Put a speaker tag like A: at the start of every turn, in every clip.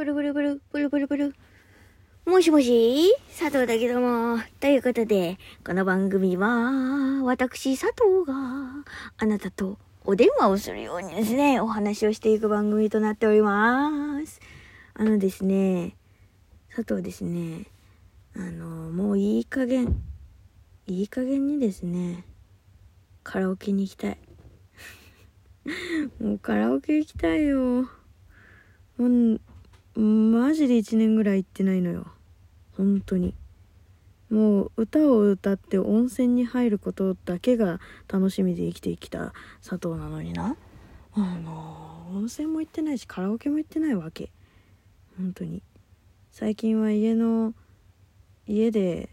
A: ブルブルブル、ブルブルブル。もしもし？佐藤だけども。ということで、この番組は、私佐藤があなたとお電話をするようにですね、お話をしていく番組となっております。あのですね、佐藤ですね、あの、もういい加減、いい加減にですね、カラオケに行きたい。もうカラオケ行きたいよ。もう、マジで1年ぐらい行ってないのよ。本当に。もう歌を歌って温泉に入ることだけが楽しみで生きてきた佐藤なのにな。あの、温泉も行ってないしカラオケも行ってないわけ。本当に。最近は家の、家で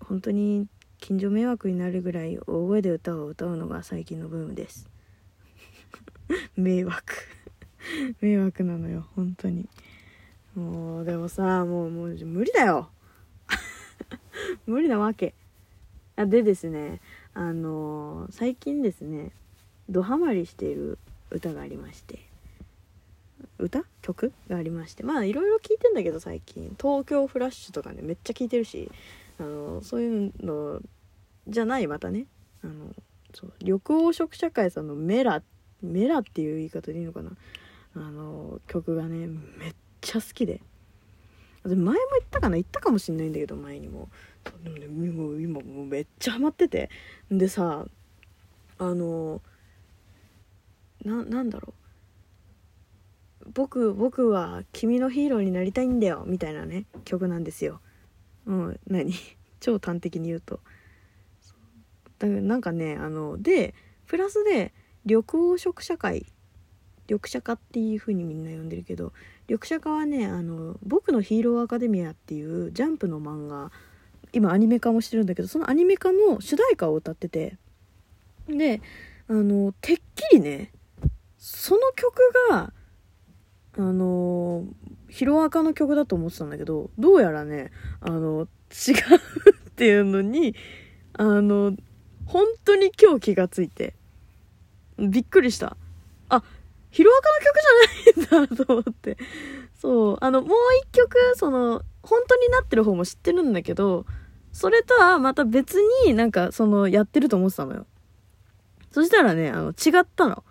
A: 本当に近所迷惑になるぐらい大声で歌を歌うのが最近のブームです。迷惑 迷惑なのよ本当にもうでもさもうもう無理だよ。無理なわけ。あでですねあの最近ですねドハマりしている歌がありまして。歌？曲？がありまして。まあいろいろ聞いてんだけど最近。東京フラッシュとかねめっちゃ聞いてるしあのそういうのじゃないまたね。あのそう緑黄色社会さんのメラメラっていう言い方でいいのかな。あの曲がねめっちゃ好きで。前も言ったかな？言ったかもしんないんだけど前にも。でもねも今もうめっちゃハマってて。でさあのなんだろう。僕僕は君のヒーローになりたいんだよみたいなね曲なんですよ。うん何？超端的に言うと。だからなんかねあのでプラスで緑黄色社会緑茶化っていう風にみんな呼んでるけど緑茶化はねあの「僕のヒーローアカデミア」っていうジャンプの漫画今アニメ化もしてるんだけどそのアニメ化の主題歌を歌っててであのてっきりねその曲があのヒロアカの曲だと思ってたんだけどどうやらねあの違うっていうのにあの本当に今日気がついてびっくりした。ヒロアカの曲じゃないんだと思って。そう。あの、もう一曲、その、本当になってる方も知ってるんだけど、それとはまた別になんか、その、やってると思ってたのよ。そしたらね、あの、違ったの。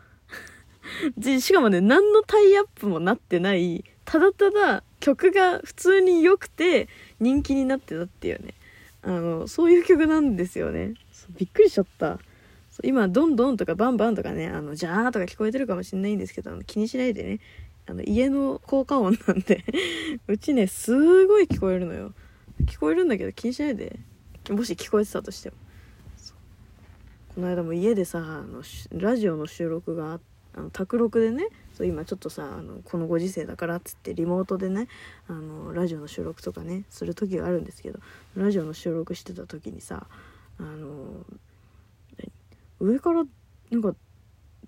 A: しかもね、何のタイアップもなってない、ただただ曲が普通に良くて人気になってたっていうね。あの、そういう曲なんですよね。びっくりしちゃった。今、どんどんとかバンバンとかね、あの、じゃーとか聞こえてるかもしれないんですけど、気にしないでね。あの、家の効果音なんで うちね、すごい聞こえるのよ。聞こえるんだけど気にしないで。もし聞こえてたとしても。この間も家でさ、あの、ラジオの収録があの、卓録でね、そう今ちょっとさ、あの、このご時世だからっつってリモートでね、あの、ラジオの収録とかね、する時があるんですけど、ラジオの収録してた時にさ、あの、上からなんか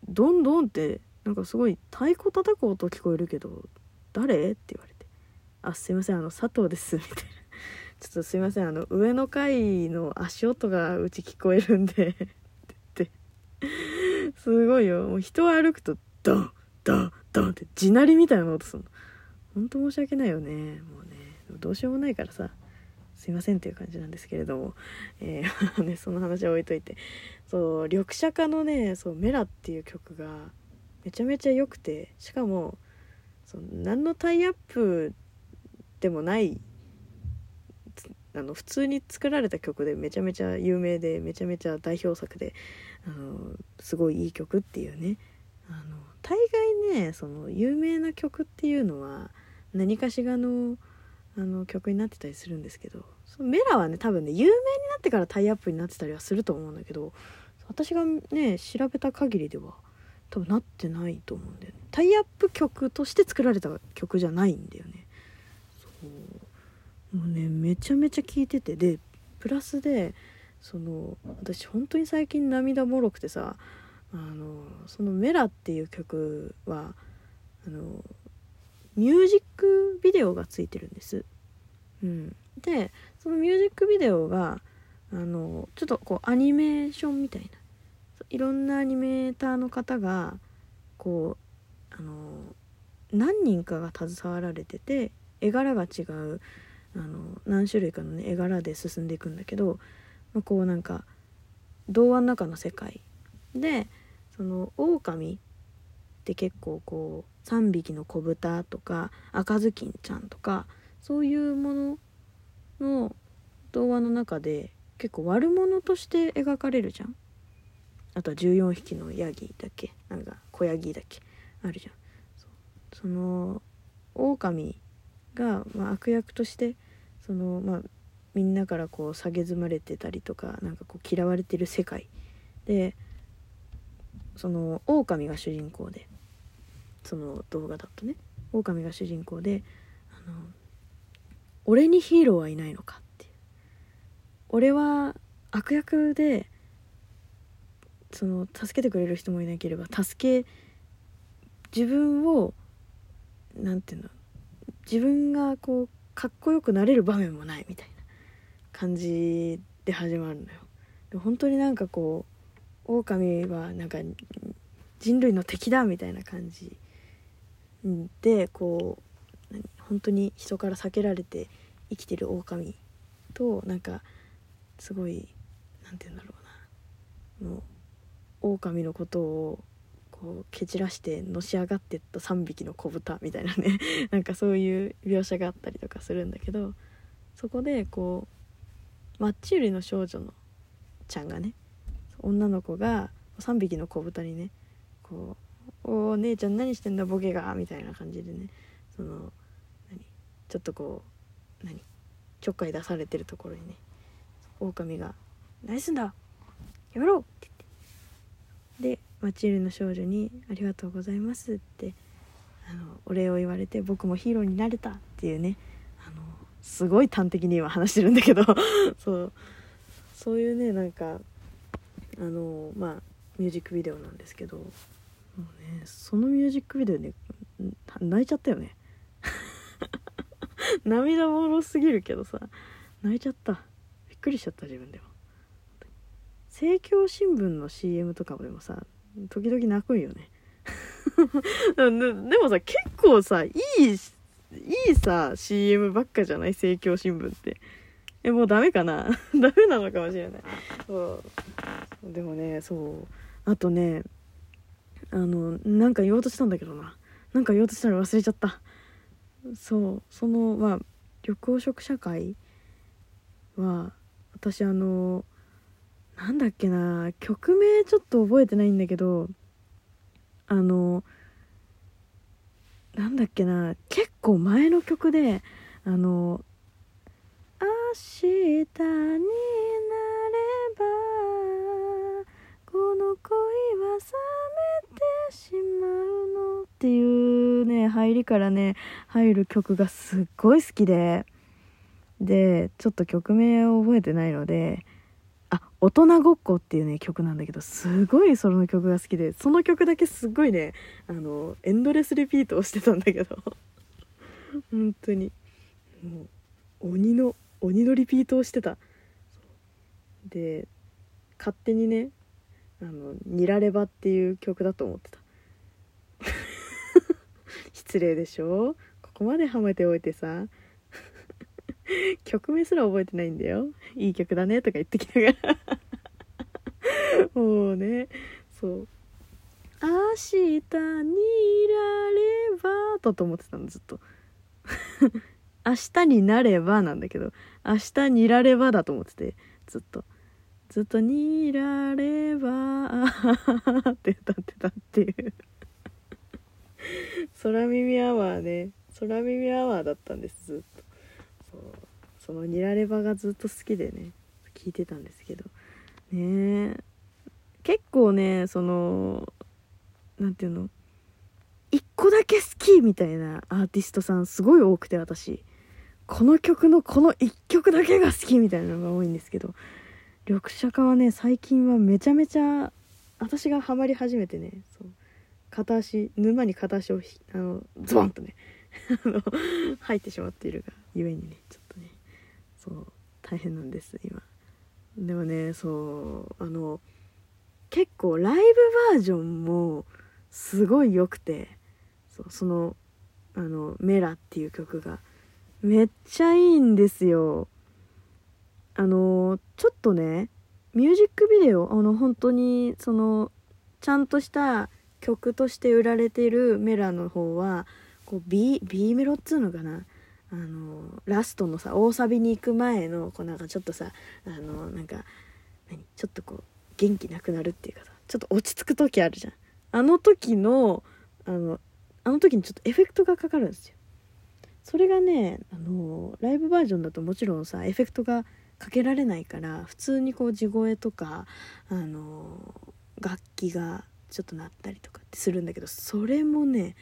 A: どんどんってなんかすごい太鼓叩く音聞こえるけど誰？って言われて「あすいませんあの佐藤です」みたいな「ちょっとすいませんあの上の階の足音がうち聞こえるんで」って言って。すごいよ。もう人を歩くとドンドンドンって地鳴りみたいな音するの。ほんと申し訳ないよね。もうね。どうしようもないからさ。すいませんっていう感じなんですけれども、えー ね、その話は置いといて。そう緑茶化のね「そうメラ」っていう曲がめちゃめちゃ良くてしかもその何のタイアップでもないあの普通に作られた曲でめちゃめちゃ有名でめちゃめちゃ代表作であのすごいいい曲っていうね。あの大概ねその有名な曲っていうのは何かしらのあの曲になってたりするんですけどそのメラはね多分ね有名になってからタイアップになってたりはすると思うんだけど私がね調べた限りでは多分なってないと思うんだよね。タイアップ曲として作られた曲じゃないんだよね。そう。もうねめちゃめちゃ聴いてて。でプラスでその私本当に最近涙もろくてさあのその「メラ」っていう曲はあのミュージックビデオがついてるんです。うん、でそのミュージックビデオがあのちょっとこうアニメーションみたいな。いろんなアニメーターの方がこうあの何人かが携わられてて絵柄が違うあの何種類かの、ね、絵柄で進んでいくんだけど、まあ、こうなんか童話の中の世界。でその狼って結構こう3匹の子豚とか赤ずきんちゃんとかそういうものの童話の中で結構悪者として描かれるじゃん。あとは14匹のヤギだけなんか小ヤギだけあるじゃん。その狼が、まあ、悪役としてそのまあみんなからこう蔑まれてたりとかなんかこう嫌われてる世界でその狼が主人公でその動画だとね狼が主人公であの「俺にヒーローはいないのか」っていう俺は悪役でその助けてくれる人もいなければ助け自分を何て言うの自分がこうかっこよくなれる場面もないみたいな感じで始まるのよ。で本当になんかこう狼はなんか人類の敵だみたいな感じでこう本当に人から避けられて生きてる狼となんかすごい何て言うんだろうな。もう狼のことをこう蹴散らしてのし上がってった3匹の子豚みたいなね。なんかそういう描写があったりとかするんだけどそこでこうマッチ売りの少女のちゃんがね女の子が3匹の子豚にねこう「お姉ちゃん何してんだボケが」みたいな感じでね。その何？ちょっとこう何？ちょっかい出されてるところにね。狼が「何すんだ？やめろ!」って言って。でマチルの少女に「ありがとうございます」ってあのお礼を言われて僕もヒーローになれたっていうね。あのすごい端的に今話してるんだけど。そう。そういうねなんかあのまあミュージックビデオなんですけど。もうねそのミュージックビデオね泣いちゃったよね。涙もろすぎるけどさ泣いちゃった。びっくりしちゃった自分でも。政教新聞の CM とかでもさ時々泣くんよね。でもさ結構さいいいいさ CM ばっかじゃない？政教新聞って。えもうダメかな？ダメなのかもしれない。そう。でもねそう。あとねあのなんか言おうとしたんだけどな。なんか言おうとしたら忘れちゃった。そう。そのまあ緑黄色社会は私あのなんだっけな。曲名ちょっと覚えてないんだけどあのなんだっけな。結構前の曲であの「明日に恋は冷めてしまうの」っていうね入りからね入る曲がすっごい好きで。でちょっと曲名を覚えてないのであ大人ごっこっていうね曲なんだけどすごいその曲が好きでその曲だけすっごいねあのエンドレスリピートをしてたんだけど。本当に。もう鬼の鬼のリピートをしてた。で勝手にねあの「ニラレバ」っていう曲だと思ってた。失礼でしょ？ここまではめておいてさ。曲名すら覚えてないんだよ。いい曲だねとか言ってきながら。もうね。そう「明日にいられば」だと思ってたのずっと。明日になればなんだけど明日にいらればだと思っててずっと。ずっとにいらればって歌ってたっていう。空耳アワーね。空耳アワーだったんですずっと。そう。そのニラレバがずっと好きでね。聞いてたんですけど。ね。え結構ねその何て言うの？1個だけ好きみたいなアーティストさんすごい多くて私。この曲のこの1曲だけが好きみたいなのが多いんですけど。緑茶化はね最近はめちゃめちゃ私がハマり始めてねそう。片足沼に片足をあのズボンとね 入ってしまっているがゆえにねちょっとねそう大変なんです今。でもねそうあの結構ライブバージョンもすごい良くてそうそのあの「メラ」っていう曲がめっちゃいいんですよ。あのちょっとねミュージックビデオあの本当にそのちゃんとした曲として売られてるメラの方はこう B, B メロっつうのかな。あのラストのさ大サビに行く前のこうなんかちょっとさあのなんか何？ちょっとこう元気なくなるっていうかさちょっと落ち着く時あるじゃん。あの時のあのあの時にちょっとエフェクトがかかるんですよ。それがねあのライブバージョンだともちろんさエフェクトがかけられないから普通にこう地声とかあの楽器がちょっと鳴ったりとかってするんだけどそれもね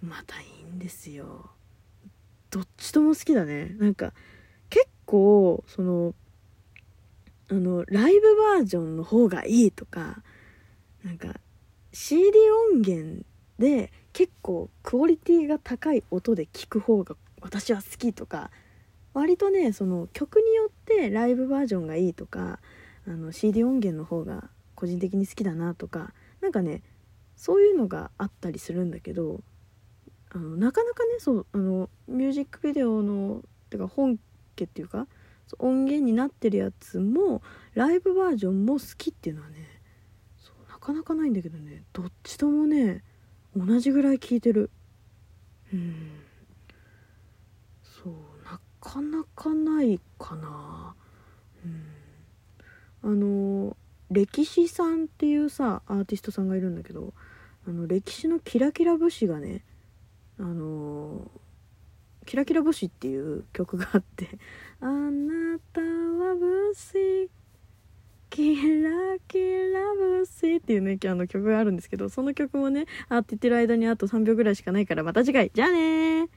A: またいいんですよ。どっちとも好きだね。なんか結構そのあのライブバージョンの方がいいとかなんか CD 音源で結構クオリティが高い音で聞く方が私は好きとか割とねその曲によっててライブバージョンがいいとかあの CD 音源の方が個人的に好きだなとかなんかねそういうのがあったりするんだけどあのなかなかねそうあのミュージックビデオのてか本家っていうか音源になってるやつもライブバージョンも好きっていうのはねそうなかなかないんだけどねどっちともね同じぐらい聴いてる。うん。そう。かなかないかな。うん。あの歴史さんっていうさアーティストさんがいるんだけどあの歴史のキラキラ武士がねあのキラキラ星っていう曲があって「あなたは武士キラキラ武士」っていうねあの曲があるんですけどその曲もねあって言ってる間にあと3秒ぐらいしかないからまた次回。じゃあね